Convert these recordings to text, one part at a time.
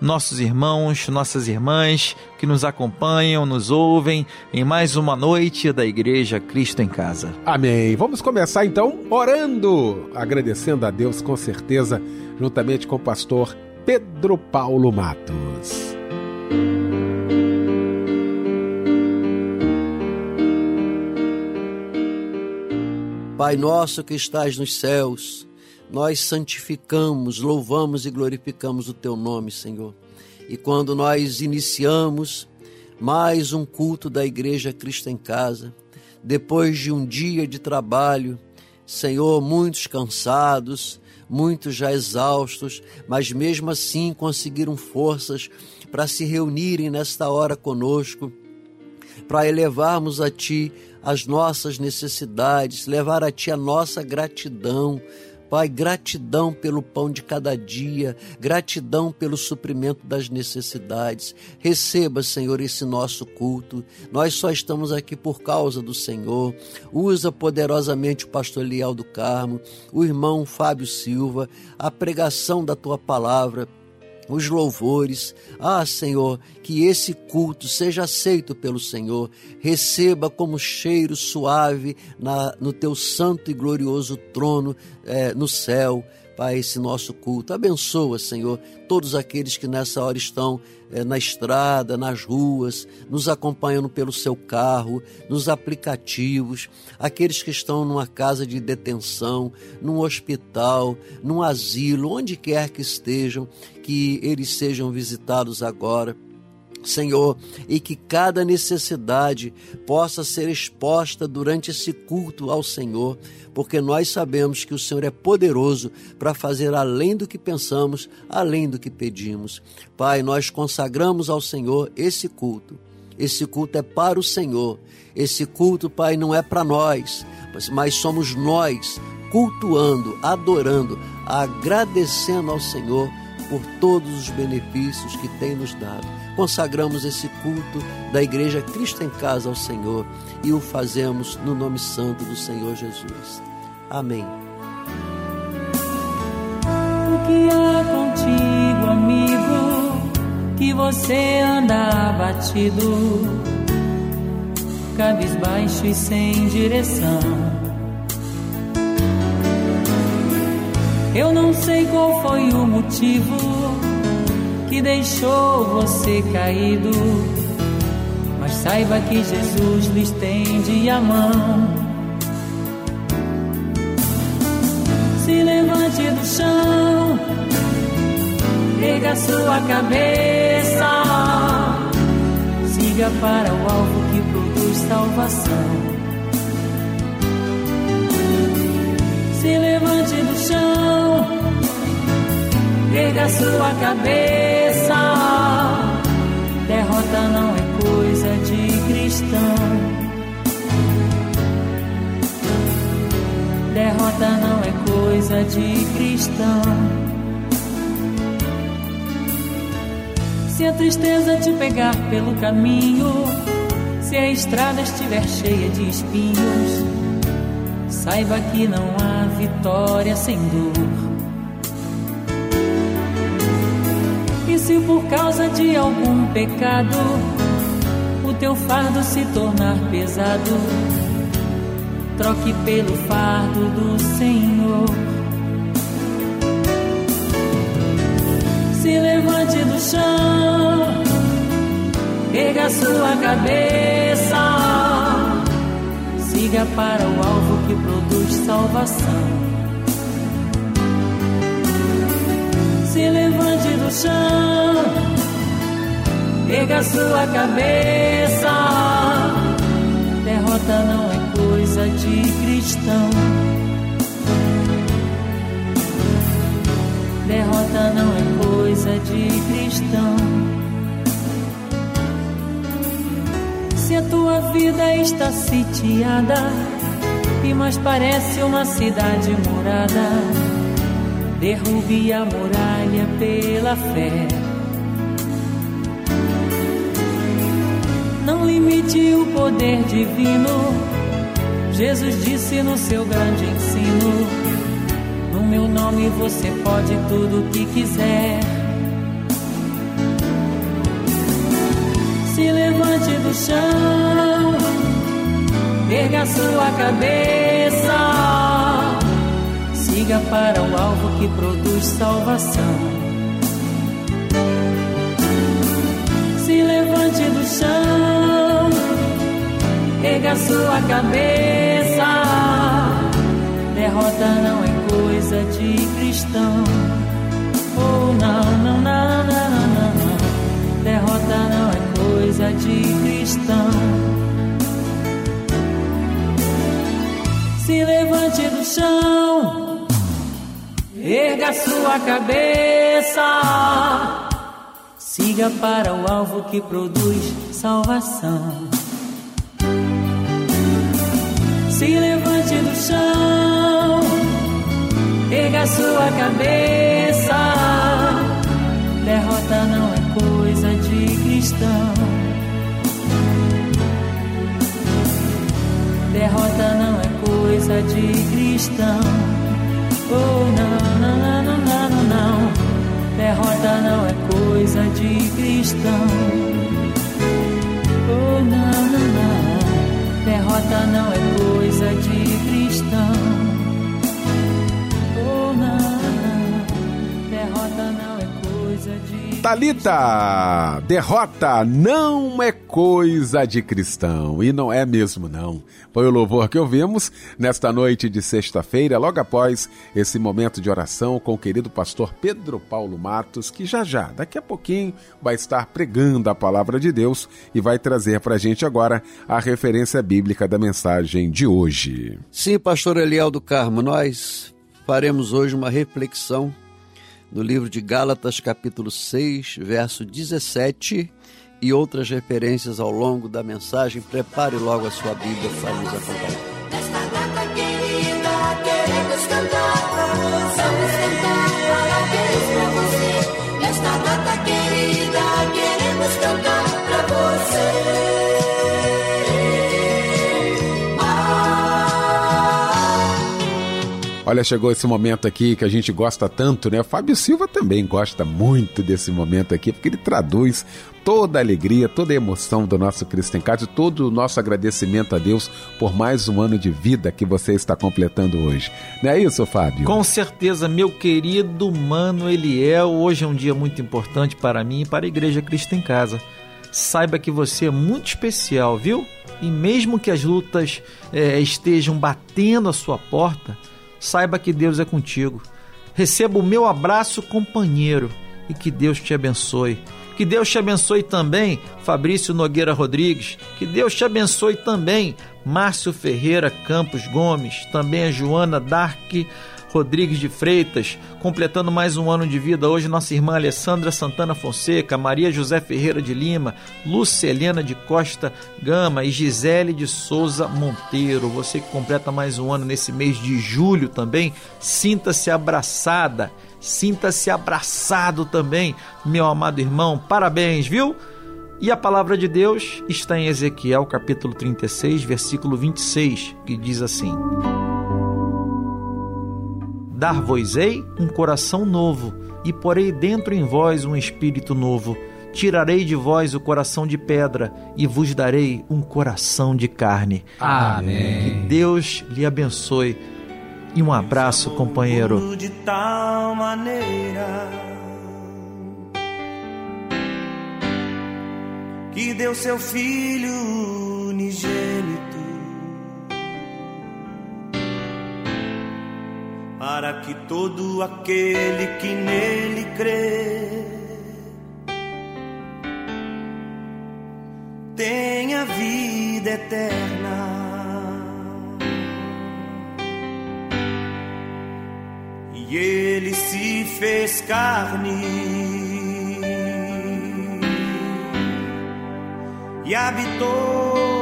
nossos irmãos, nossas irmãs que nos acompanham, nos ouvem em mais uma noite da Igreja Cristo em Casa. Amém. Vamos começar então orando, agradecendo a Deus com certeza, juntamente com o pastor Pedro Paulo Matos. Pai nosso que estás nos céus, nós santificamos, louvamos e glorificamos o teu nome, Senhor. E quando nós iniciamos mais um culto da Igreja Cristo em Casa, depois de um dia de trabalho, Senhor, muitos cansados, muitos já exaustos, mas mesmo assim conseguiram forças para se reunirem nesta hora conosco, para elevarmos a Ti as nossas necessidades, levar a Ti a nossa gratidão, Pai, gratidão pelo pão de cada dia, gratidão pelo suprimento das necessidades. Receba, Senhor, esse nosso culto. Nós só estamos aqui por causa do Senhor. Usa poderosamente o pastor Leal do Carmo, o irmão Fábio Silva, a pregação da tua palavra os louvores. Ah, Senhor, que esse culto seja aceito pelo Senhor, receba como cheiro suave na, no teu santo e glorioso trono é, no céu. Pai, esse nosso culto. Abençoa, Senhor, todos aqueles que nessa hora estão é, na estrada, nas ruas, nos acompanhando pelo seu carro, nos aplicativos, aqueles que estão numa casa de detenção, num hospital, num asilo, onde quer que estejam, que eles sejam visitados agora Senhor, e que cada necessidade possa ser exposta durante esse culto ao Senhor, porque nós sabemos que o Senhor é poderoso para fazer além do que pensamos, além do que pedimos. Pai, nós consagramos ao Senhor esse culto. Esse culto é para o Senhor. Esse culto, Pai, não é para nós, mas somos nós cultuando, adorando, agradecendo ao Senhor por todos os benefícios que tem nos dado. Consagramos esse culto da Igreja Cristo em Casa ao Senhor e o fazemos no nome santo do Senhor Jesus. Amém. O que há contigo, amigo, que você anda abatido, cabisbaixo e sem direção? Eu não sei qual foi o motivo que deixou você caído, mas saiba que Jesus lhe estende a mão. Se levante do chão, erga sua cabeça, siga para o alvo que produz salvação. Se levante do chão, erga sua cabeça. Derrota não é coisa de cristão. Derrota não é coisa de cristão. Se a tristeza te pegar pelo caminho, se a estrada estiver cheia de espinhos, saiba que não há vitória sem dor. E se por causa de algum pecado o teu fardo se tornar pesado, troque pelo fardo do Senhor. Se levante do chão, erga sua cabeça, siga para o alvo que produz salvação. Se levante do chão, erga sua cabeça, derrota não é coisa de cristão. Derrota não é coisa de cristão. Se a tua vida está sitiada e mais parece uma cidade morada, derrube a muralha pela fé. Não limite o poder divino Jesus disse no seu grande ensino: No meu nome você pode tudo o que quiser. Se levante do chão, erga sua cabeça, siga para o alvo que produz salvação. Se levante do chão, erga sua cabeça derrota não é coisa de cristão. Oh, não, não, não, não, não, não. Derrota não é coisa de cristão. Se levante do chão, erga sua cabeça. Siga para o alvo que produz salvação. Se levante do chão, erga sua cabeça. Derrota não é coisa de cristão. Oh, não, não, não, não, não, não. Derrota não é coisa de cristão. Oh, não, não, não. Derrota não é coisa de cristão. Oh, não, derrota não é coisa de. Talita, derrota não é coisa de cristão e não é mesmo não. Foi o louvor que ouvimos nesta noite de sexta-feira, logo após esse momento de oração com o querido pastor Pedro Paulo Matos, que já já, daqui a pouquinho, vai estar pregando a palavra de Deus e vai trazer para a gente agora a referência bíblica da mensagem de hoje. Sim, pastor Eliel do Carmo, nós faremos hoje uma reflexão no livro de Gálatas, capítulo 6, verso 17 e outras referências ao longo da mensagem. Prepare logo a sua Bíblia para nos acompanhar. Nesta data querida, queremos cantar Olha, chegou esse momento aqui que a gente gosta tanto, né? O Fábio Silva também gosta muito desse momento aqui, porque ele traduz toda a alegria, toda a emoção do nosso Cristo em Casa, todo o nosso agradecimento a Deus por mais um ano de vida que você está completando hoje. Não é isso, Fábio? Com certeza, meu querido mano Eliel, hoje é um dia muito importante para mim e para a Igreja Cristo em Casa. Saiba que você é muito especial, viu? E mesmo que as lutas é, estejam batendo a sua porta, saiba que Deus é contigo. Receba o meu abraço, companheiro, e que Deus te abençoe. Que Deus te abençoe também, Fabrício Nogueira Rodrigues. Que Deus te abençoe também, Márcio Ferreira Campos Gomes. Também a Joana Dark Rodrigues de Freitas, completando mais um ano de vida hoje, nossa irmã Alessandra Santana Fonseca, Maria José Ferreira de Lima, Lúcia Helena de Costa Gama e Gisele de Souza Monteiro. Você que completa mais um ano nesse mês de julho também, sinta-se abraçada Sinta-se abraçado também, meu amado irmão. Parabéns, viu? E a palavra de Deus está em Ezequiel capítulo 36, versículo 26, que diz assim: Dar-vos-ei um coração novo, e porei dentro em vós um espírito novo. Tirarei de vós o coração de pedra e vos darei um coração de carne. Amém. Que Deus lhe abençoe. E um abraço, companheiro. De tal maneira que deu seu filho unigênito para que todo aquele que nele crê tenha vida eterna. E ele se fez carne e habitou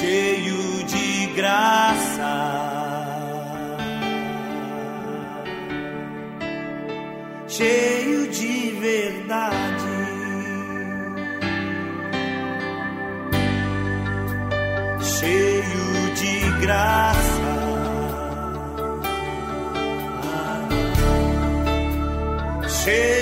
cheio de graça. Cheio de verdade. cheio de graça. Cheio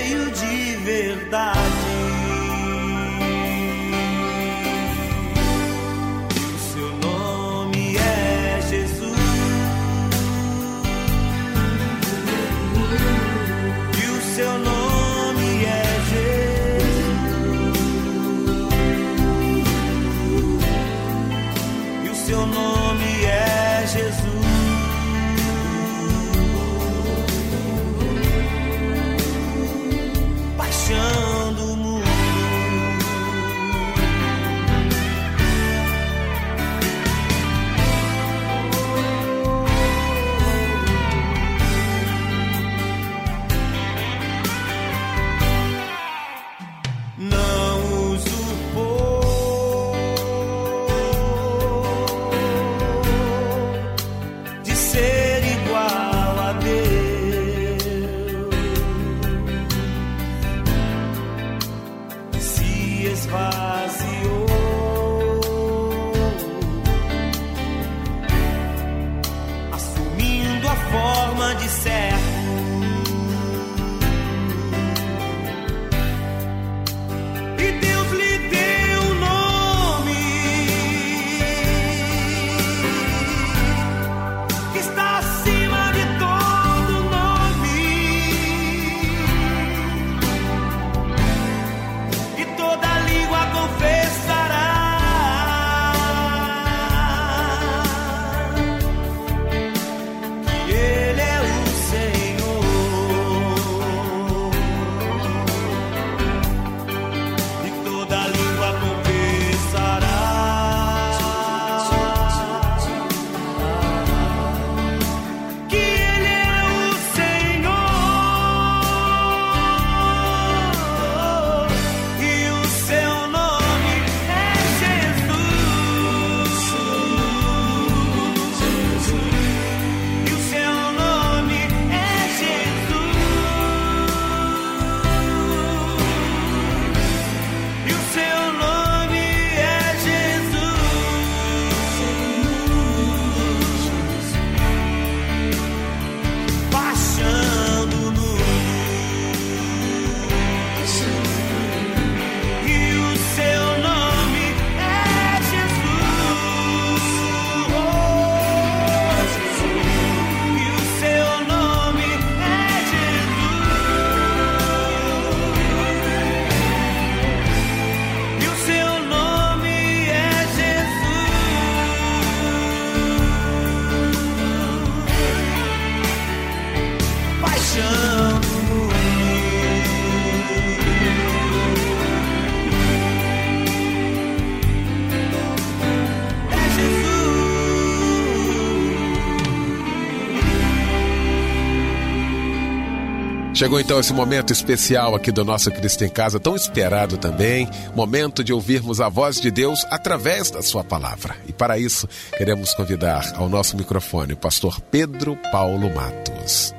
Chegou então esse momento especial aqui do nosso Cristo em Casa, tão esperado também, momento de ouvirmos a voz de Deus através da sua palavra. E para isso, queremos convidar ao nosso microfone o pastor Pedro Paulo Matos.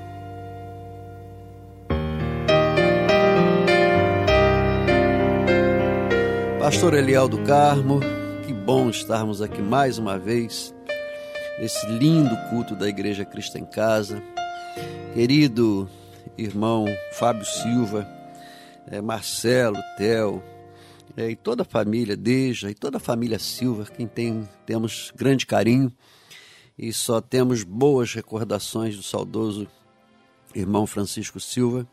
Pastor Eliel do Carmo, que bom estarmos aqui mais uma vez, nesse lindo culto da Igreja Cristo em Casa. Querido irmão Fábio Silva, é, Marcelo, Theo, é, e toda a família Deja, e toda a família Silva, quem tem, temos grande carinho. E só temos boas recordações do saudoso irmão Francisco Silva,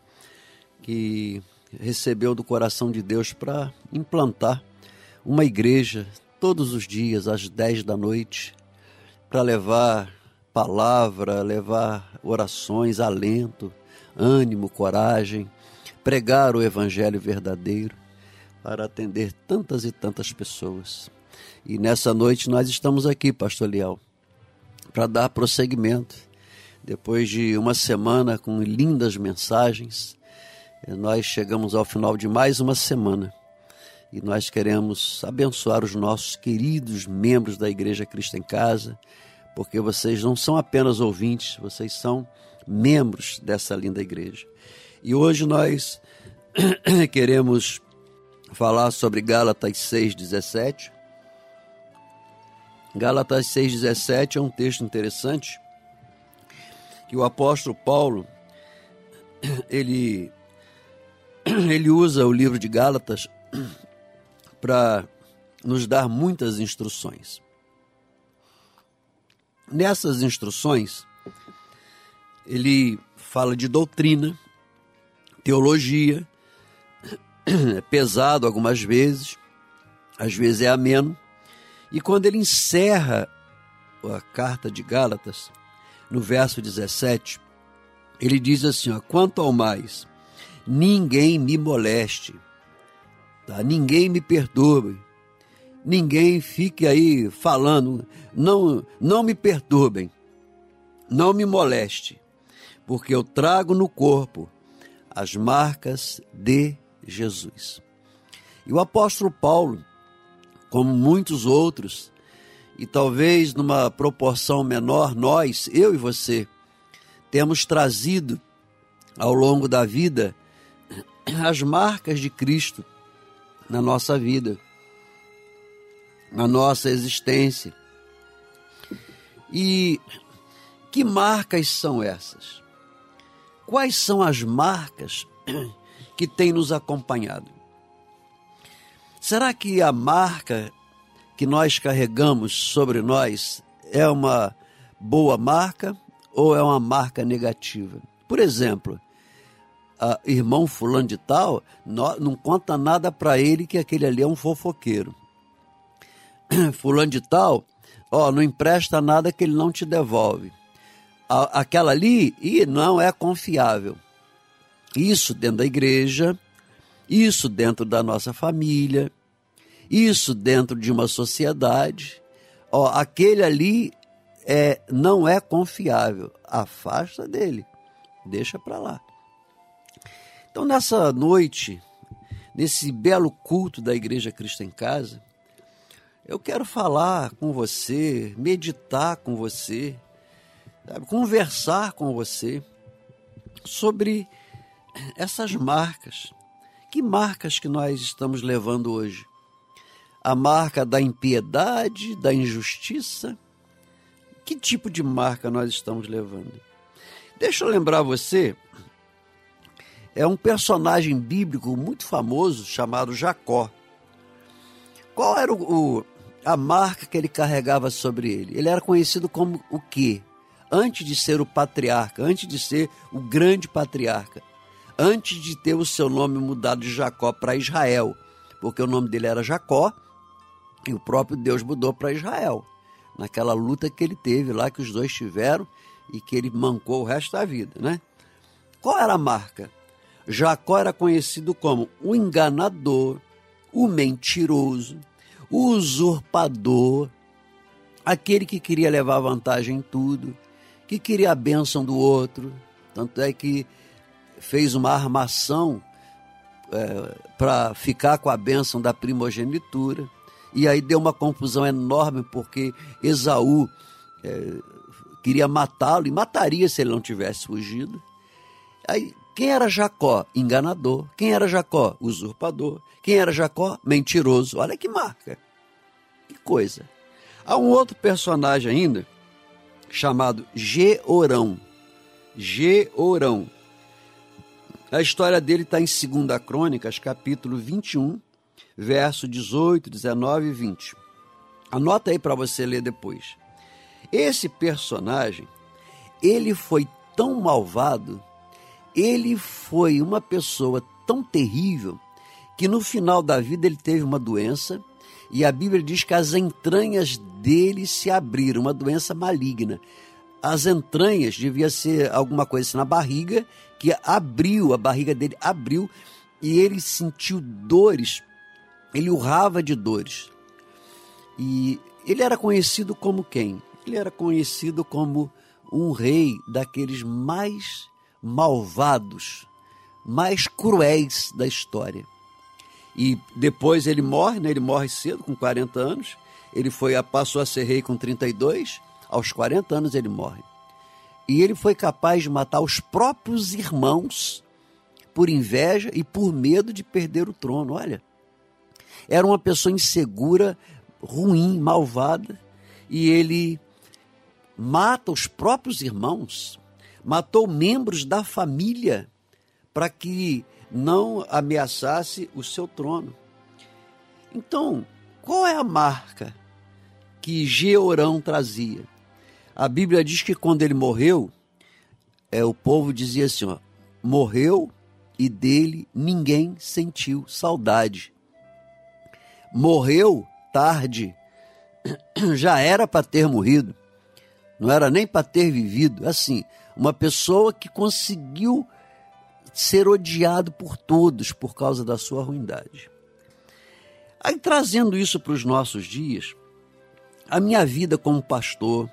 que recebeu do coração de Deus para implantar uma igreja todos os dias às 10 da noite para levar palavra, levar orações, alento, ânimo, coragem, pregar o evangelho verdadeiro para atender tantas e tantas pessoas. E nessa noite nós estamos aqui, pastor Leal, para dar prosseguimento. Depois de uma semana com lindas mensagens, nós chegamos ao final de mais uma semana e nós queremos abençoar os nossos queridos membros da Igreja Cristo em Casa, porque vocês não são apenas ouvintes, vocês são membros dessa linda igreja. E hoje nós queremos falar sobre Gálatas 6,17. Gálatas 6,17 é um texto interessante que o apóstolo Paulo ele, ele usa o livro de Gálatas para nos dar muitas instruções. Nessas instruções, ele fala de doutrina, teologia, é pesado algumas vezes, às vezes é ameno. E quando ele encerra a carta de Gálatas, no verso 17, ele diz assim: ó, quanto ao mais, ninguém me moleste, tá? ninguém me perturbe, ninguém fique aí falando, não, não me perturbem, não me moleste, porque eu trago no corpo as marcas de Jesus. E o apóstolo Paulo, como muitos outros, e talvez numa proporção menor, nós, eu e você, temos trazido ao longo da vida as marcas de Cristo na nossa vida, na nossa existência. E que marcas são essas? Quais são as marcas que têm nos acompanhado? Será que a marca que nós carregamos sobre nós é uma boa marca ou é uma marca negativa? Por exemplo, irmão fulano de tal não conta nada para ele que aquele ali é um fofoqueiro. Fulano de tal, ó, não empresta nada que ele não te devolve aquela ali e não é confiável. Isso dentro da igreja, isso dentro da nossa família, isso dentro de uma sociedade. Ó, aquele ali é, não é confiável. Afasta dele, deixa para lá. Então, nessa noite, nesse belo culto da Igreja Cristo em Casa, eu quero falar com você, meditar com você, sabe, conversar com você sobre essas marcas. Que marcas que nós estamos levando hoje? A marca da impiedade, da injustiça? Que tipo de marca nós estamos levando? Deixa eu lembrar você, é um personagem bíblico muito famoso chamado Jacó. Qual era o, o, a marca que ele carregava sobre ele? Ele era conhecido como o quê? Antes de ser o patriarca, antes de ser o grande patriarca, antes de ter o seu nome mudado de Jacó para Israel, porque o nome dele era Jacó e o próprio Deus mudou para Israel, naquela luta que ele teve lá, que os dois tiveram e que ele mancou o resto da vida, né? Qual era a marca? Jacó era conhecido como o enganador, o mentiroso, o usurpador, aquele que queria levar vantagem em tudo, que queria a bênção do outro. Tanto é que fez uma armação é, para ficar com a bênção da primogenitura. E aí deu uma confusão enorme, porque Esaú é, queria matá-lo e mataria se ele não tivesse fugido. Aí, quem era Jacó? Enganador. Quem era Jacó? Usurpador. Quem era Jacó? Mentiroso. Olha que marca. Que coisa. Há um outro personagem ainda, chamado Georão. Georão. A história dele está em 2 Crônicas, capítulo 21, verso 18, 19 e 20. Anota aí para você ler depois. Esse personagem, ele foi tão malvado, ele foi uma pessoa tão terrível, que no final da vida ele teve uma doença e a Bíblia diz que as entranhas dele se abriram, uma doença maligna. As entranhas devia ser alguma coisa assim na barriga, que abriu, a barriga dele abriu e ele sentiu dores, ele urrava de dores. E ele era conhecido como quem? Ele era conhecido como um rei daqueles mais malvados, mais cruéis da história. E depois ele morre, né? ele morre cedo, com 40 anos. Ele foi passou a ser rei com 32, aos 40 anos ele morre. E ele foi capaz de matar os próprios irmãos por inveja e por medo de perder o trono. Olha, era uma pessoa insegura, ruim, malvada, e ele mata os próprios irmãos, matou membros da família para que não ameaçasse o seu trono. Então, qual é a marca que Georão trazia? A Bíblia diz que quando ele morreu, é, o povo dizia assim: ó, morreu e dele ninguém sentiu saudade. Morreu tarde, já era para ter morrido, não era nem para ter vivido. Assim, uma pessoa que conseguiu ser odiado por todos por causa da sua ruindade. Aí, trazendo isso para os nossos dias, a minha vida como pastor,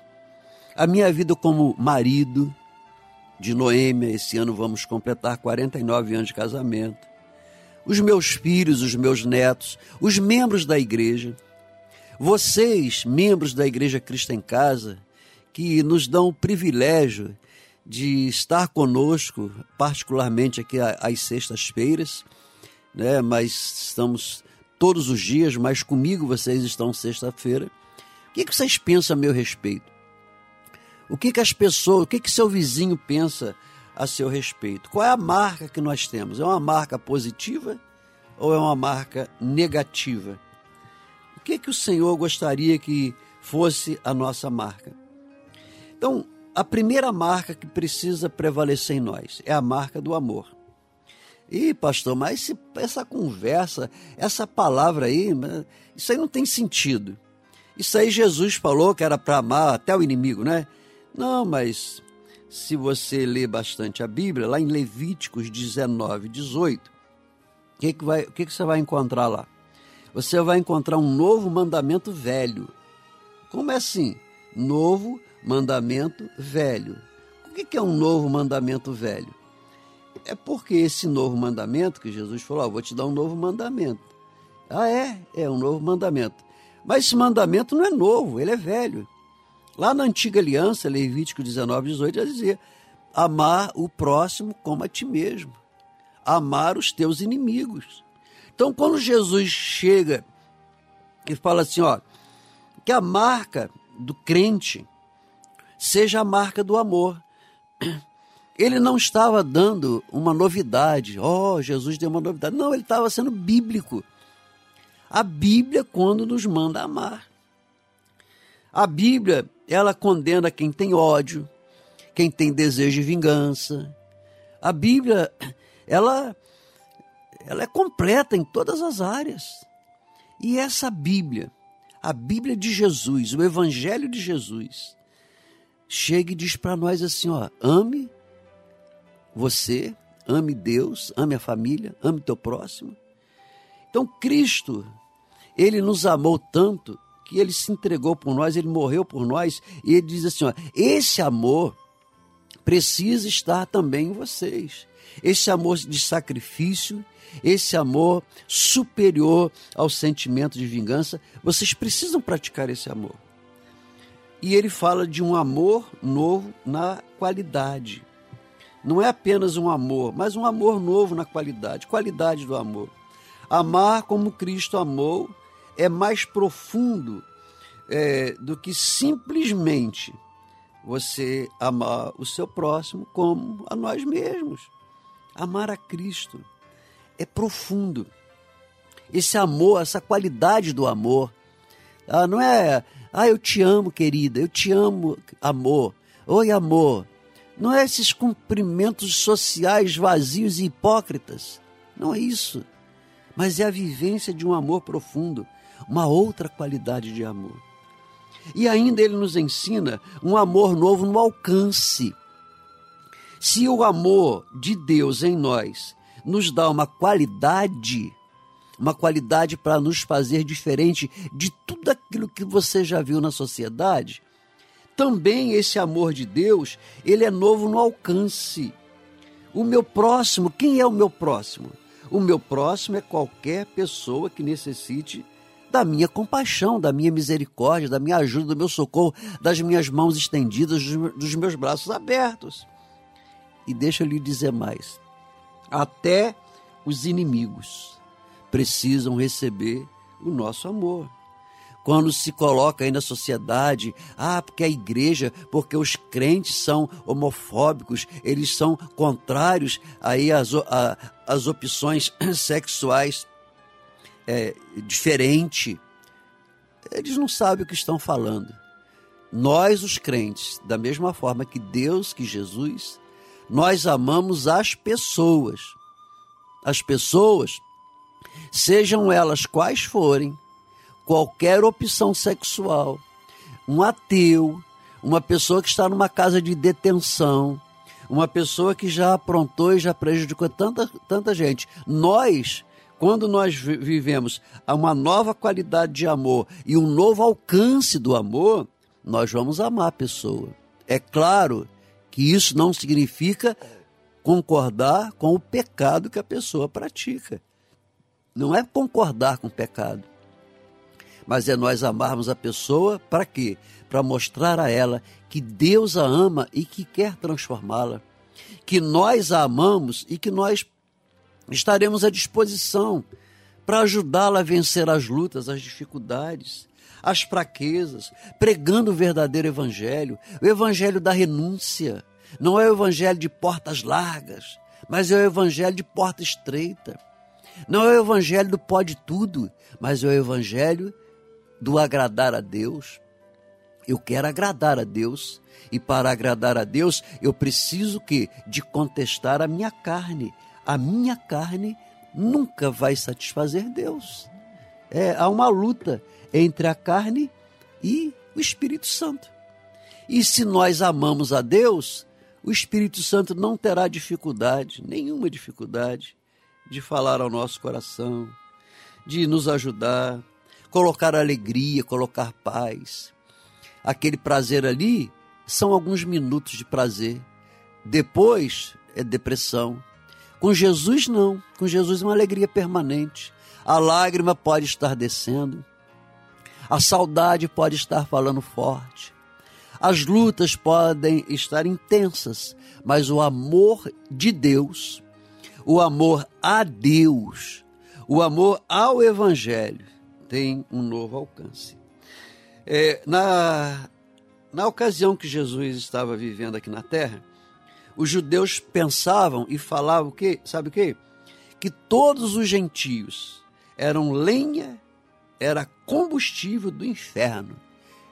a minha vida como marido de Noêmia, esse ano vamos completar 49 anos de casamento, os meus filhos, os meus netos, os membros da igreja, vocês, membros da Igreja Cristo em Casa, que nos dão o privilégio de estar conosco, particularmente aqui às sextas-feiras, né? mas estamos todos os dias, mas comigo vocês estão sexta-feira. O que, que vocês pensam a meu respeito? O que, que as pessoas, o que, que seu vizinho pensa a seu respeito? Qual é a marca que nós temos? É uma marca positiva ou é uma marca negativa? O que, que o Senhor gostaria que fosse a nossa marca? Então, a primeira marca que precisa prevalecer em nós é a marca do amor. E pastor, mas esse, essa conversa, essa palavra aí, isso aí não tem sentido. Isso aí Jesus falou que era para amar até o inimigo, né? Não, mas se você ler bastante a Bíblia, lá em Levíticos 19, 18, o que, que, que, que você vai encontrar lá? Você vai encontrar um novo mandamento velho. Como é assim? Novo mandamento velho. O que é um novo mandamento velho? É porque esse novo mandamento que Jesus falou, ah, vou te dar um novo mandamento. Ah, é? É um novo mandamento. Mas esse mandamento não é novo, ele é velho. Lá na antiga aliança, Levítico 19, 18, já dizia: amar o próximo como a ti mesmo, amar os teus inimigos. Então, quando Jesus chega e fala assim, ó, que a marca do crente seja a marca do amor. Ele não estava dando uma novidade. Oh, Jesus deu uma novidade. Não, ele estava sendo bíblico. A Bíblia, quando nos manda amar. A Bíblia, ela condena quem tem ódio, quem tem desejo de vingança. A Bíblia, ela, ela é completa em todas as áreas. E essa Bíblia, a Bíblia de Jesus, o Evangelho de Jesus, chega e diz para nós assim: ó, ame você, ame Deus, ame a família, ame teu próximo. Então Cristo, ele nos amou tanto que ele se entregou por nós, ele morreu por nós, e ele diz assim: ó, esse amor precisa estar também em vocês. esse amor de sacrifício, esse amor superior ao sentimento de vingança. Vocês precisam praticar esse amor. E ele fala de um amor novo na qualidade. Não é apenas um amor, mas um amor novo na qualidade qualidade do amor. Amar como Cristo amou é mais profundo é, do que simplesmente você amar o seu próximo como a nós mesmos. Amar a Cristo é profundo. Esse amor, essa qualidade do amor, ah, não é, ah, eu te amo, querida, eu te amo, amor. Oi, amor. Não é esses cumprimentos sociais vazios e hipócritas. Não é isso. Mas é a vivência de um amor profundo, uma outra qualidade de amor. E ainda ele nos ensina um amor novo no alcance. Se o amor de Deus em nós nos dá uma qualidade, uma qualidade para nos fazer diferente de tudo aquilo que você já viu na sociedade, também esse amor de Deus, ele é novo no alcance. O meu próximo, quem é o meu próximo? O meu próximo é qualquer pessoa que necessite da minha compaixão, da minha misericórdia, da minha ajuda, do meu socorro, das minhas mãos estendidas, dos meus braços abertos. E deixa eu lhe dizer mais: até os inimigos precisam receber o nosso amor. Quando se coloca aí na sociedade, ah, porque a igreja, porque os crentes são homofóbicos, eles são contrários aí às, às opções sexuais é, diferente, eles não sabem o que estão falando. Nós, os crentes, da mesma forma que Deus, que Jesus, nós amamos as pessoas. As pessoas, sejam elas quais forem, qualquer opção sexual, um ateu, uma pessoa que está numa casa de detenção, uma pessoa que já aprontou e já prejudicou tanta, tanta gente. Nós quando nós vivemos uma nova qualidade de amor e um novo alcance do amor, nós vamos amar a pessoa. É claro que isso não significa concordar com o pecado que a pessoa pratica. Não é concordar com o pecado, mas é nós amarmos a pessoa para quê? Para mostrar a ela que Deus a ama e que quer transformá-la, que nós a amamos e que nós estaremos à disposição para ajudá-la a vencer as lutas, as dificuldades, as fraquezas, pregando o verdadeiro evangelho, o evangelho da renúncia. Não é o evangelho de portas largas, mas é o evangelho de porta estreita. Não é o evangelho do pode tudo, mas é o evangelho do agradar a Deus. Eu quero agradar a Deus, e para agradar a Deus, eu preciso que de contestar a minha carne, a minha carne nunca vai satisfazer Deus. É, há uma luta entre a carne e o Espírito Santo. E se nós amamos a Deus, o Espírito Santo não terá dificuldade, nenhuma dificuldade, de falar ao nosso coração, de nos ajudar, colocar alegria, colocar paz. Aquele prazer ali são alguns minutos de prazer. Depois é depressão, com Jesus, não. Com Jesus, é uma alegria permanente. A lágrima pode estar descendo, a saudade pode estar falando forte, as lutas podem estar intensas, mas o amor de Deus, o amor a Deus, o amor ao Evangelho tem um novo alcance. É, na, na ocasião que Jesus estava vivendo aqui na terra, os judeus pensavam e falavam que, sabe o que? Que todos os gentios eram lenha, era combustível do inferno.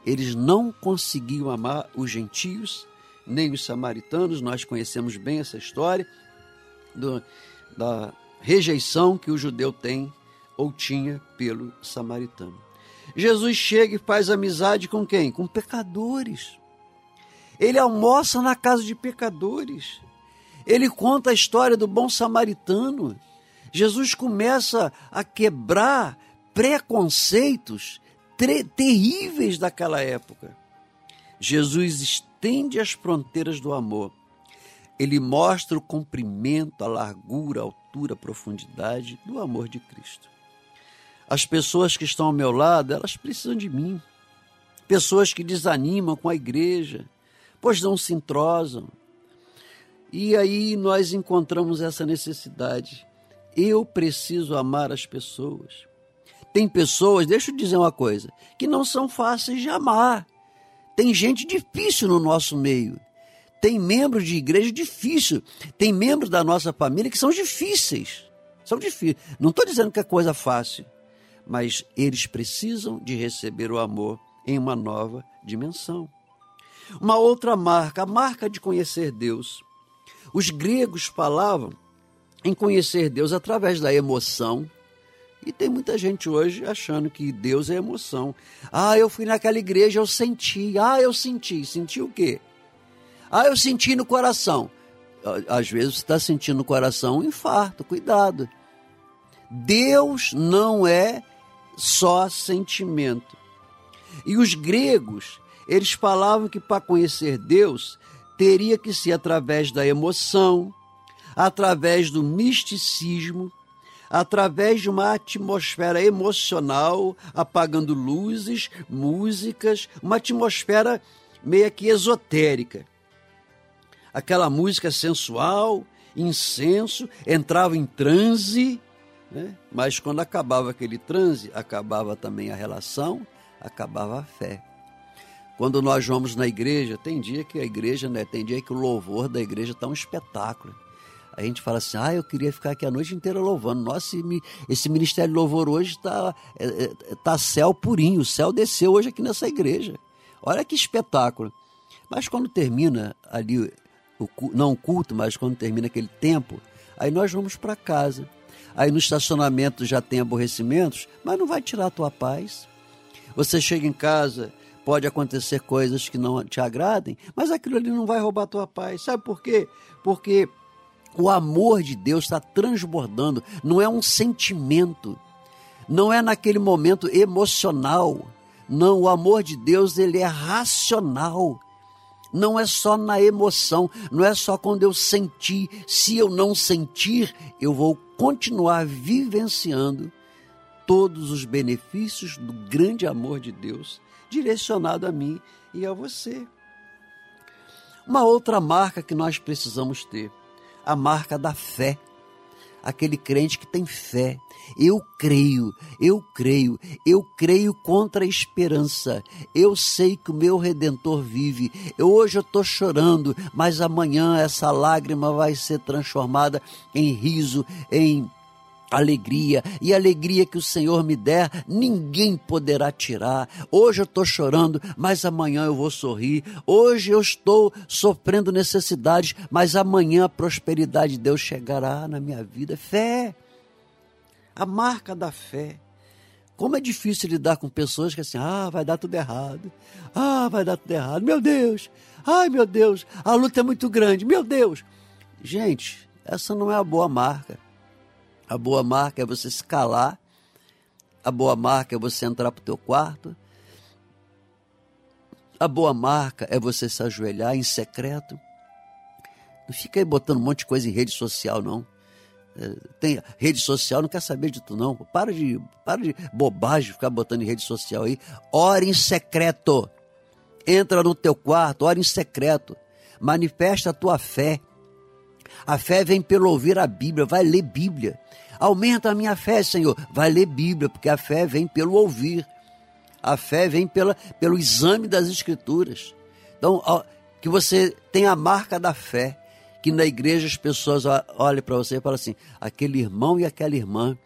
Eles não conseguiam amar os gentios, nem os samaritanos. Nós conhecemos bem essa história do, da rejeição que o judeu tem ou tinha pelo samaritano. Jesus chega e faz amizade com quem? Com pecadores. Ele almoça na casa de pecadores. Ele conta a história do bom samaritano. Jesus começa a quebrar preconceitos terríveis daquela época. Jesus estende as fronteiras do amor. Ele mostra o comprimento, a largura, a altura, a profundidade do amor de Cristo. As pessoas que estão ao meu lado, elas precisam de mim. Pessoas que desanimam com a igreja, pois não se entrosam. E aí nós encontramos essa necessidade. Eu preciso amar as pessoas. Tem pessoas, deixa eu dizer uma coisa, que não são fáceis de amar. Tem gente difícil no nosso meio. Tem membros de igreja difícil. Tem membros da nossa família que são difíceis. São difíceis. Não estou dizendo que é coisa fácil, mas eles precisam de receber o amor em uma nova dimensão. Uma outra marca, a marca de conhecer Deus. Os gregos falavam em conhecer Deus através da emoção, e tem muita gente hoje achando que Deus é emoção. Ah, eu fui naquela igreja, eu senti. Ah, eu senti. Senti o quê? Ah, eu senti no coração. Às vezes você está sentindo no coração um infarto, cuidado. Deus não é só sentimento. E os gregos, eles falavam que para conhecer Deus teria que ser através da emoção, através do misticismo, através de uma atmosfera emocional, apagando luzes, músicas, uma atmosfera meio que esotérica. Aquela música sensual, incenso, entrava em transe, né? mas quando acabava aquele transe, acabava também a relação, acabava a fé. Quando nós vamos na igreja, tem dia que a igreja, né, tem dia que o louvor da igreja está um espetáculo a gente fala assim, ah, eu queria ficar aqui a noite inteira louvando. Nossa, esse Ministério de Louvor hoje está é, é, tá céu purinho, o céu desceu hoje aqui nessa igreja. Olha que espetáculo. Mas quando termina ali, o, não o culto, mas quando termina aquele tempo, aí nós vamos para casa. Aí no estacionamento já tem aborrecimentos, mas não vai tirar a tua paz. Você chega em casa, pode acontecer coisas que não te agradem, mas aquilo ali não vai roubar a tua paz. Sabe por quê? Porque o amor de Deus está transbordando, não é um sentimento, não é naquele momento emocional. Não, o amor de Deus ele é racional. Não é só na emoção, não é só quando eu sentir. Se eu não sentir, eu vou continuar vivenciando todos os benefícios do grande amor de Deus direcionado a mim e a você. Uma outra marca que nós precisamos ter a marca da fé. Aquele crente que tem fé. Eu creio, eu creio, eu creio contra a esperança. Eu sei que o meu redentor vive. Eu, hoje eu estou chorando, mas amanhã essa lágrima vai ser transformada em riso, em alegria e a alegria que o Senhor me der, ninguém poderá tirar. Hoje eu estou chorando, mas amanhã eu vou sorrir. Hoje eu estou sofrendo necessidades, mas amanhã a prosperidade de Deus chegará na minha vida. Fé, a marca da fé. Como é difícil lidar com pessoas que assim, ah, vai dar tudo errado. Ah, vai dar tudo errado. Meu Deus. Ai, meu Deus. A luta é muito grande. Meu Deus. Gente, essa não é a boa marca. A boa marca é você se calar. A boa marca é você entrar para o teu quarto. A boa marca é você se ajoelhar em secreto. Não fica aí botando um monte de coisa em rede social, não. É, tem rede social, não quer saber de tu, não. Para de, para de bobagem ficar botando em rede social aí. Ora em secreto. Entra no teu quarto, ora em secreto. Manifesta a tua fé. A fé vem pelo ouvir a Bíblia, vai ler Bíblia. Aumenta a minha fé, Senhor. Vai ler Bíblia, porque a fé vem pelo ouvir. A fé vem pela, pelo exame das Escrituras. Então, ó, que você tenha a marca da fé. Que na igreja as pessoas olhem para você e falem assim: aquele irmão e aquela irmã,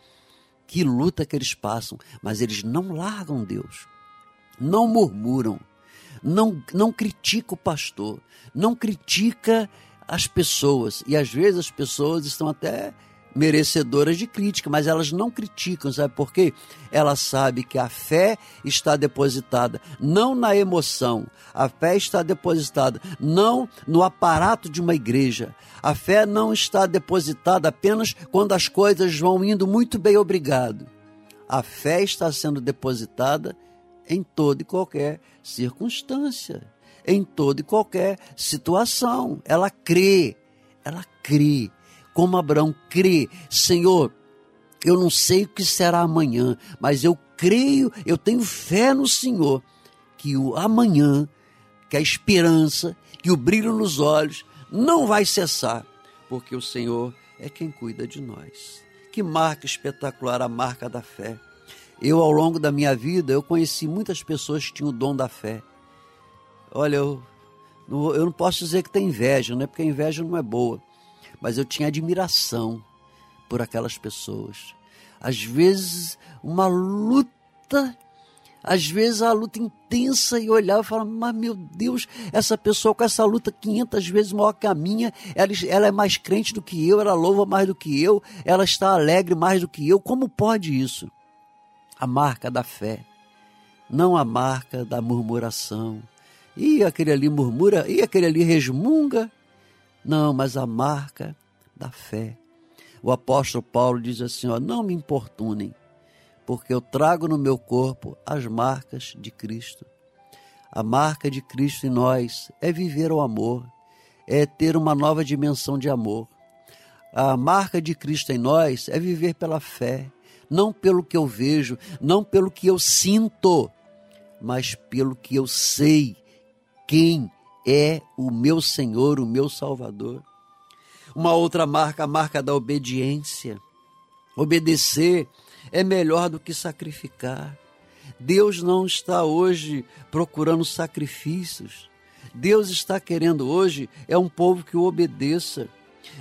que luta que eles passam, mas eles não largam Deus, não murmuram, não, não critica o pastor, não critica as pessoas. E às vezes as pessoas estão até merecedoras de crítica, mas elas não criticam, sabe por quê? Ela sabe que a fé está depositada não na emoção, a fé está depositada não no aparato de uma igreja. A fé não está depositada apenas quando as coisas vão indo muito bem, obrigado. A fé está sendo depositada em toda e qualquer circunstância, em toda e qualquer situação. Ela crê ela crê, como Abraão crê, Senhor, eu não sei o que será amanhã, mas eu creio, eu tenho fé no Senhor, que o amanhã, que a esperança, que o brilho nos olhos não vai cessar, porque o Senhor é quem cuida de nós. Que marca espetacular a marca da fé. Eu, ao longo da minha vida, eu conheci muitas pessoas que tinham o dom da fé. Olha, eu, eu não posso dizer que tem inveja, né? porque a inveja não é boa, mas eu tinha admiração por aquelas pessoas. Às vezes, uma luta às vezes a luta intensa e olhar e falar, mas meu Deus, essa pessoa com essa luta 500 vezes maior que a minha, ela, ela é mais crente do que eu, ela louva mais do que eu, ela está alegre mais do que eu. Como pode isso? A marca da fé, não a marca da murmuração. E aquele ali murmura, e aquele ali resmunga. Não, mas a marca da fé. O apóstolo Paulo diz assim: ó, não me importunem porque eu trago no meu corpo as marcas de Cristo. A marca de Cristo em nós é viver o amor, é ter uma nova dimensão de amor. A marca de Cristo em nós é viver pela fé, não pelo que eu vejo, não pelo que eu sinto, mas pelo que eu sei quem é o meu Senhor, o meu Salvador. Uma outra marca, a marca da obediência. Obedecer é melhor do que sacrificar. Deus não está hoje procurando sacrifícios. Deus está querendo hoje é um povo que o obedeça,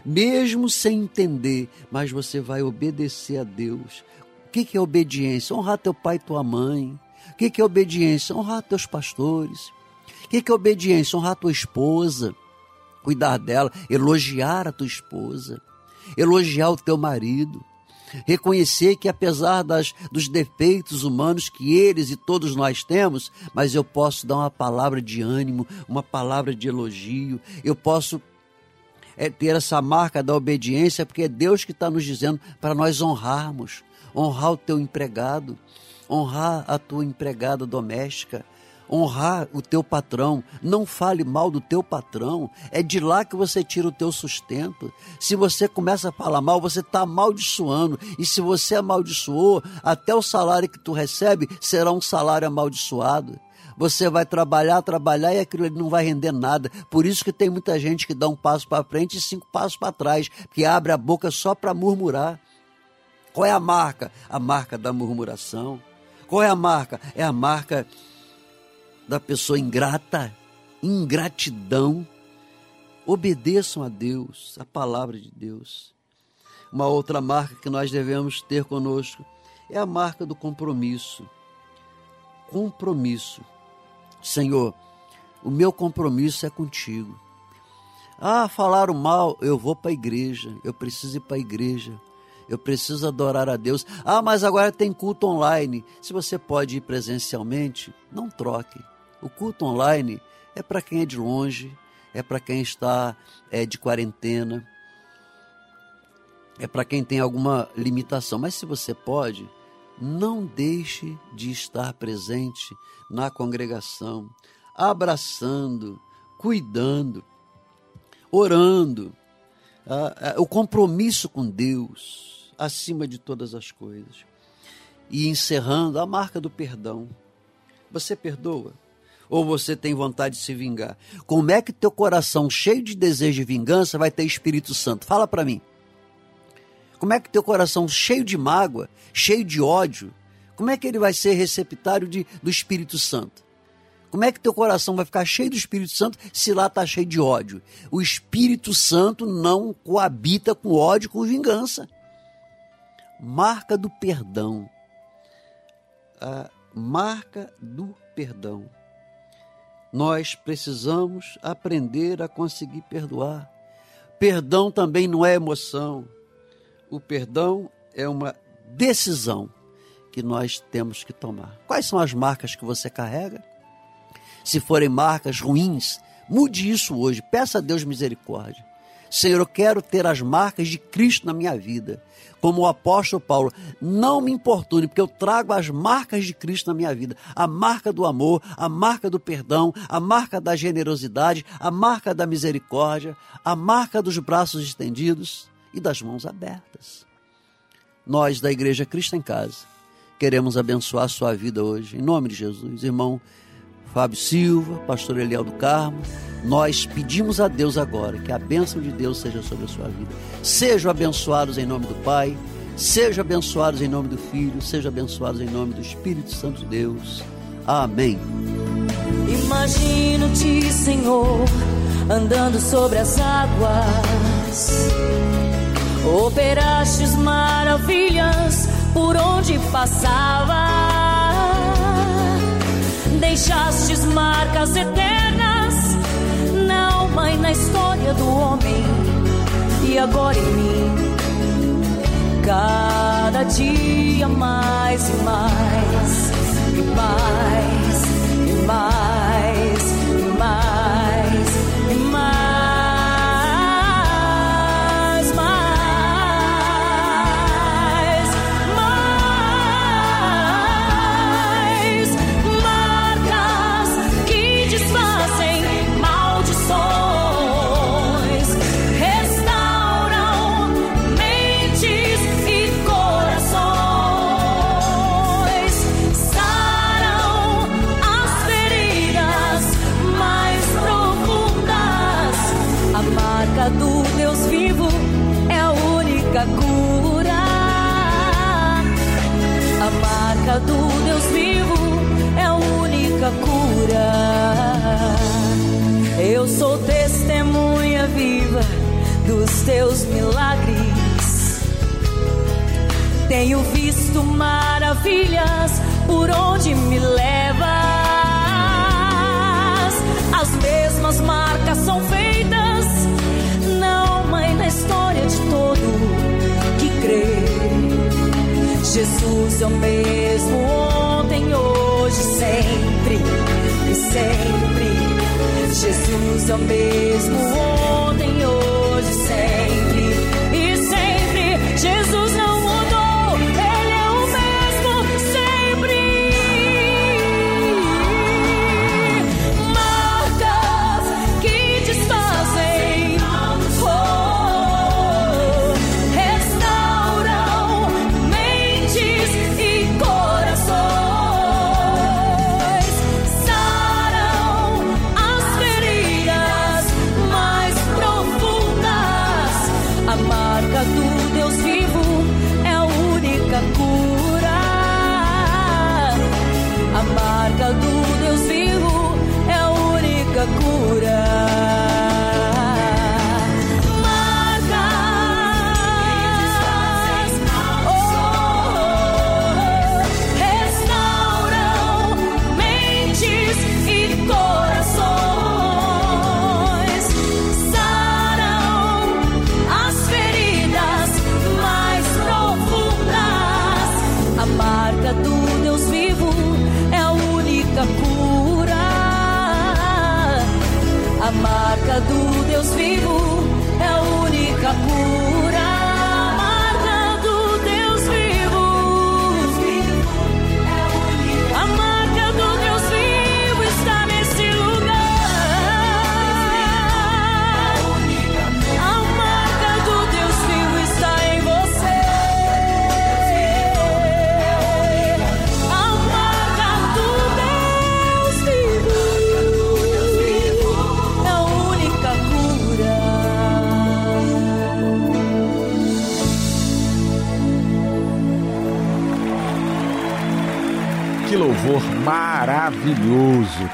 mesmo sem entender, mas você vai obedecer a Deus. O que é obediência? Honrar teu pai e tua mãe. O que é obediência? Honrar teus pastores. O que é obediência? Honrar tua esposa, cuidar dela, elogiar a tua esposa, elogiar o teu marido reconhecer que apesar das, dos defeitos humanos que eles e todos nós temos, mas eu posso dar uma palavra de ânimo, uma palavra de elogio, eu posso é, ter essa marca da obediência, porque é Deus que está nos dizendo para nós honrarmos, honrar o teu empregado, honrar a tua empregada doméstica, honrar o teu patrão. Não fale mal do teu patrão. É de lá que você tira o teu sustento. Se você começa a falar mal, você está amaldiçoando. E se você amaldiçoou, até o salário que tu recebe será um salário amaldiçoado. Você vai trabalhar, trabalhar e aquilo não vai render nada. Por isso que tem muita gente que dá um passo para frente e cinco passos para trás, que abre a boca só para murmurar. Qual é a marca? A marca da murmuração. Qual é a marca? É a marca da pessoa ingrata, ingratidão. Obedeçam a Deus, a palavra de Deus. Uma outra marca que nós devemos ter conosco é a marca do compromisso. Compromisso. Senhor, o meu compromisso é contigo. Ah, falaram mal, eu vou para a igreja, eu preciso ir para a igreja, eu preciso adorar a Deus. Ah, mas agora tem culto online. Se você pode ir presencialmente, não troque. O culto online é para quem é de longe, é para quem está é, de quarentena, é para quem tem alguma limitação. Mas se você pode, não deixe de estar presente na congregação, abraçando, cuidando, orando. O compromisso com Deus acima de todas as coisas. E encerrando a marca do perdão. Você perdoa? Ou você tem vontade de se vingar? Como é que teu coração cheio de desejo de vingança vai ter Espírito Santo? Fala para mim. Como é que teu coração cheio de mágoa, cheio de ódio, como é que ele vai ser receptário de, do Espírito Santo? Como é que teu coração vai ficar cheio do Espírito Santo se lá está cheio de ódio? O Espírito Santo não coabita com ódio, com vingança. Marca do perdão. A marca do perdão. Nós precisamos aprender a conseguir perdoar. Perdão também não é emoção. O perdão é uma decisão que nós temos que tomar. Quais são as marcas que você carrega? Se forem marcas ruins, mude isso hoje. Peça a Deus misericórdia. Senhor, eu quero ter as marcas de Cristo na minha vida. Como o apóstolo Paulo, não me importune, porque eu trago as marcas de Cristo na minha vida: a marca do amor, a marca do perdão, a marca da generosidade, a marca da misericórdia, a marca dos braços estendidos e das mãos abertas. Nós, da Igreja Cristo em Casa, queremos abençoar a sua vida hoje, em nome de Jesus. Irmão Fábio Silva, pastor Eliel do Carmo, nós pedimos a Deus agora que a bênção de Deus seja sobre a sua vida. Sejam abençoados em nome do Pai, sejam abençoados em nome do Filho, sejam abençoados em nome do Espírito Santo de Deus. Amém. Imagino-te, Senhor, andando sobre as águas. Operastes maravilhas por onde passava. Deixastes marcas eternas na alma e na história do homem. E agora em mim, cada dia mais e mais, e mais, e mais, e mais, única cura. Eu sou testemunha viva dos teus milagres. Tenho visto maravilhas por onde me levas. As mesmas marcas são feitas na alma e na história de todo que crê. Jesus é o mesmo ontem, hoje, sempre e sempre. Jesus é o mesmo ontem, hoje, sempre e sempre. Jesus não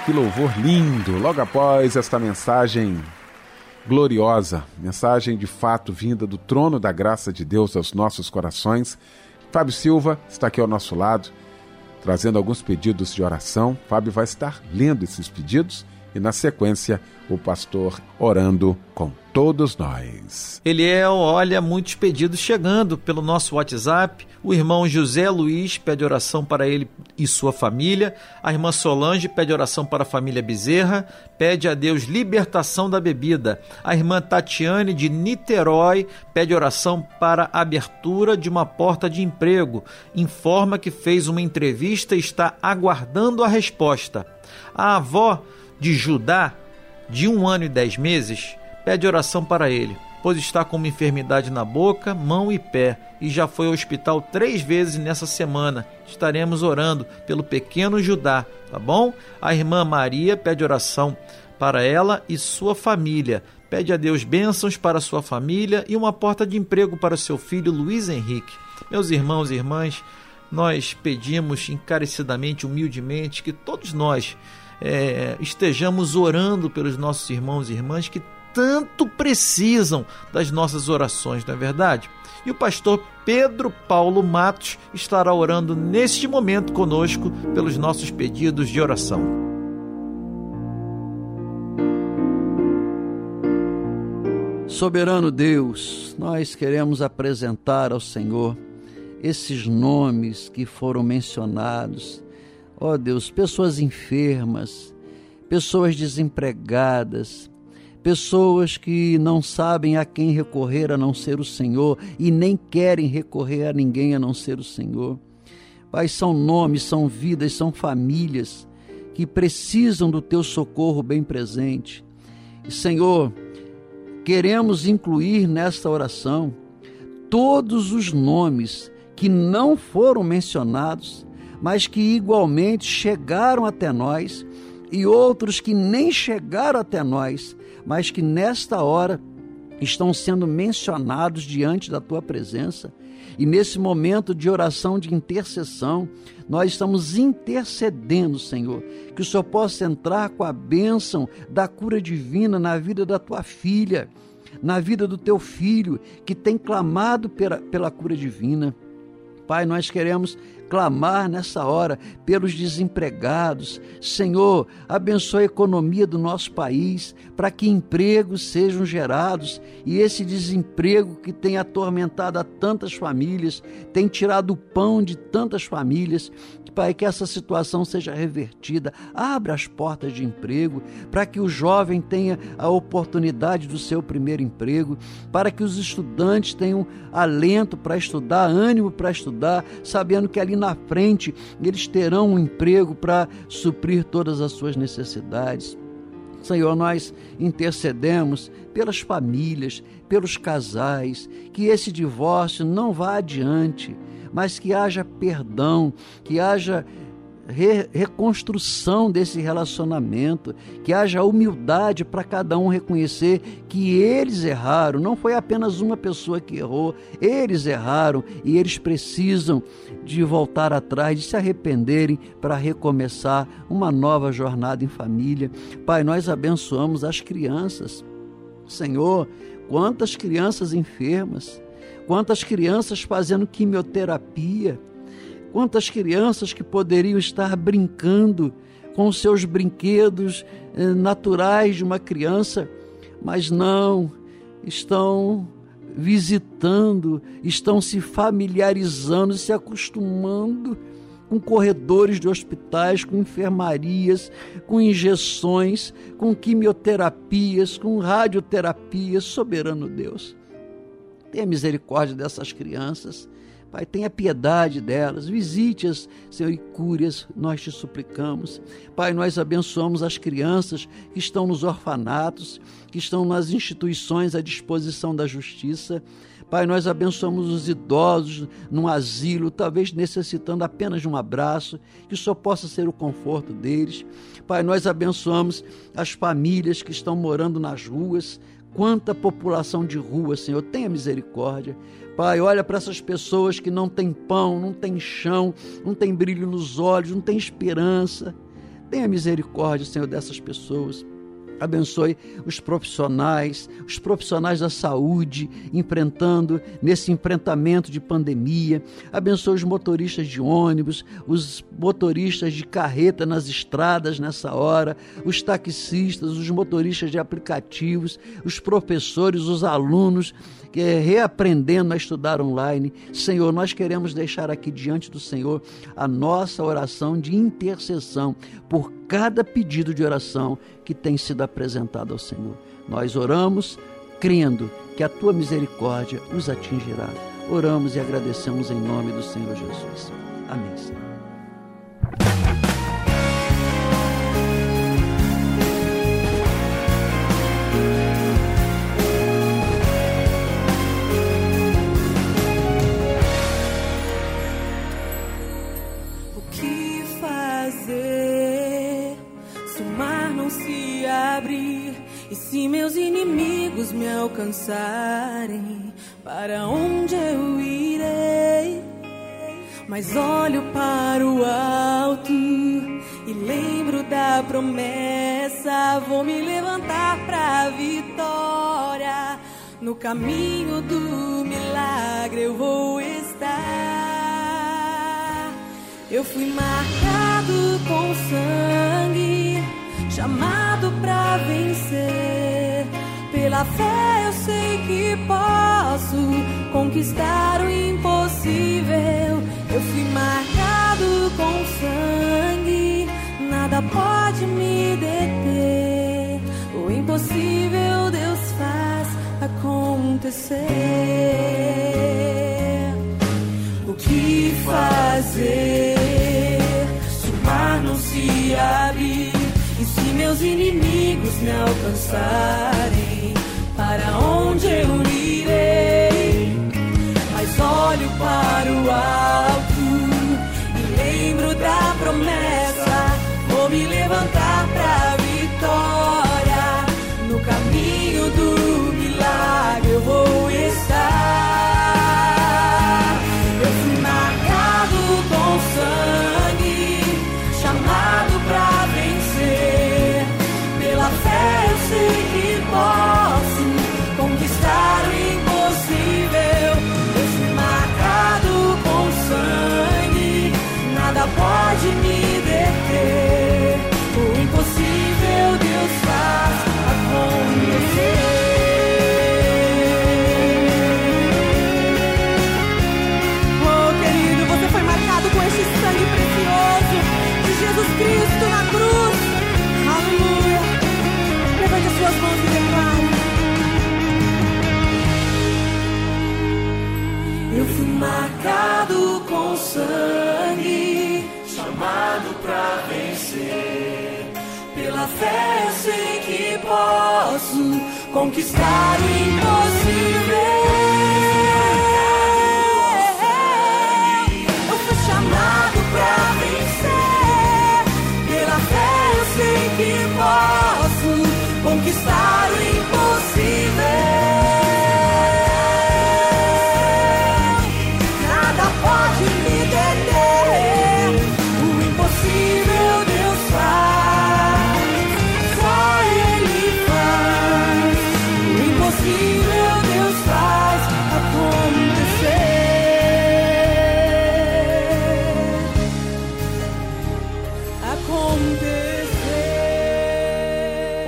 que louvor lindo. Logo após esta mensagem gloriosa, mensagem de fato vinda do trono da graça de Deus aos nossos corações, Fábio Silva está aqui ao nosso lado, trazendo alguns pedidos de oração. Fábio vai estar lendo esses pedidos e na sequência o pastor orando com todos nós. Eliel, olha, muitos pedidos chegando pelo nosso WhatsApp. O irmão José Luiz pede oração para ele e sua família. A irmã Solange pede oração para a família Bezerra. Pede a Deus libertação da bebida. A irmã Tatiane de Niterói pede oração para abertura de uma porta de emprego. Informa que fez uma entrevista e está aguardando a resposta. A avó de Judá, de um ano e dez meses, pede oração para ele, pois está com uma enfermidade na boca, mão e pé e já foi ao hospital três vezes nessa semana. Estaremos orando pelo pequeno Judá, tá bom? A irmã Maria pede oração para ela e sua família. Pede a Deus bênçãos para sua família e uma porta de emprego para seu filho Luiz Henrique. Meus irmãos e irmãs, nós pedimos encarecidamente, humildemente, que todos nós é, estejamos orando pelos nossos irmãos e irmãs que tanto precisam das nossas orações, não é verdade? E o pastor Pedro Paulo Matos estará orando neste momento conosco pelos nossos pedidos de oração. Soberano Deus, nós queremos apresentar ao Senhor esses nomes que foram mencionados Ó oh Deus, pessoas enfermas, pessoas desempregadas, pessoas que não sabem a quem recorrer a não ser o Senhor e nem querem recorrer a ninguém a não ser o Senhor. Pai, são nomes, são vidas, são famílias que precisam do teu socorro bem presente. Senhor, queremos incluir nesta oração todos os nomes que não foram mencionados mas que igualmente chegaram até nós, e outros que nem chegaram até nós, mas que nesta hora estão sendo mencionados diante da tua presença. E nesse momento de oração, de intercessão, nós estamos intercedendo, Senhor, que o Senhor possa entrar com a bênção da cura divina na vida da tua filha, na vida do teu filho, que tem clamado pela, pela cura divina. Pai, nós queremos clamar nessa hora pelos desempregados. Senhor, abençoe a economia do nosso país para que empregos sejam gerados e esse desemprego que tem atormentado a tantas famílias, tem tirado o pão de tantas famílias, Pai, que essa situação seja revertida. Abra as portas de emprego para que o jovem tenha a oportunidade do seu primeiro emprego, para que os estudantes tenham alento para estudar, ânimo para estudar, sabendo que ali na frente eles terão um emprego para suprir todas as suas necessidades. Senhor, nós intercedemos pelas famílias, pelos casais, que esse divórcio não vá adiante, mas que haja perdão, que haja re reconstrução desse relacionamento, que haja humildade para cada um reconhecer que eles erraram, não foi apenas uma pessoa que errou, eles erraram e eles precisam de voltar atrás, de se arrependerem para recomeçar uma nova jornada em família. Pai, nós abençoamos as crianças. Senhor, quantas crianças enfermas, quantas crianças fazendo quimioterapia, Quantas crianças que poderiam estar brincando com seus brinquedos eh, naturais de uma criança, mas não, estão visitando, estão se familiarizando, se acostumando com corredores de hospitais, com enfermarias, com injeções, com quimioterapias, com radioterapias. Soberano Deus, tenha misericórdia dessas crianças Pai, tenha piedade delas, visite-as, Senhor, e cure-as, nós te suplicamos. Pai, nós abençoamos as crianças que estão nos orfanatos, que estão nas instituições à disposição da justiça. Pai, nós abençoamos os idosos num asilo, talvez necessitando apenas de um abraço, que só possa ser o conforto deles. Pai, nós abençoamos as famílias que estão morando nas ruas, quanta população de rua, Senhor, tenha misericórdia. Pai, olha para essas pessoas que não têm pão, não têm chão, não têm brilho nos olhos, não têm esperança. Tenha misericórdia, Senhor, dessas pessoas. Abençoe os profissionais, os profissionais da saúde, enfrentando nesse enfrentamento de pandemia. Abençoe os motoristas de ônibus, os motoristas de carreta nas estradas nessa hora, os taxistas, os motoristas de aplicativos, os professores, os alunos é reaprendendo a estudar online. Senhor, nós queremos deixar aqui diante do Senhor a nossa oração de intercessão por cada pedido de oração que tem sido apresentado ao Senhor. Nós oramos crendo que a tua misericórdia os atingirá. Oramos e agradecemos em nome do Senhor Jesus. Amém. Senhor. Se meus inimigos me alcançarem, para onde eu irei? Mas olho para o alto e lembro da promessa. Vou me levantar para a vitória. No caminho do milagre eu vou estar. Eu fui marcado com sangue, chamado para vencer. Pela fé eu sei que posso conquistar o impossível. Eu fui marcado com sangue, nada pode me deter. O impossível Deus faz acontecer. O que fazer se o mar não se abrir meus inimigos me alcançarem? Conquistar o impossível.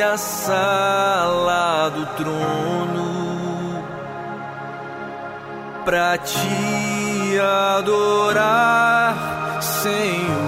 À sala do trono pra te adorar, Senhor.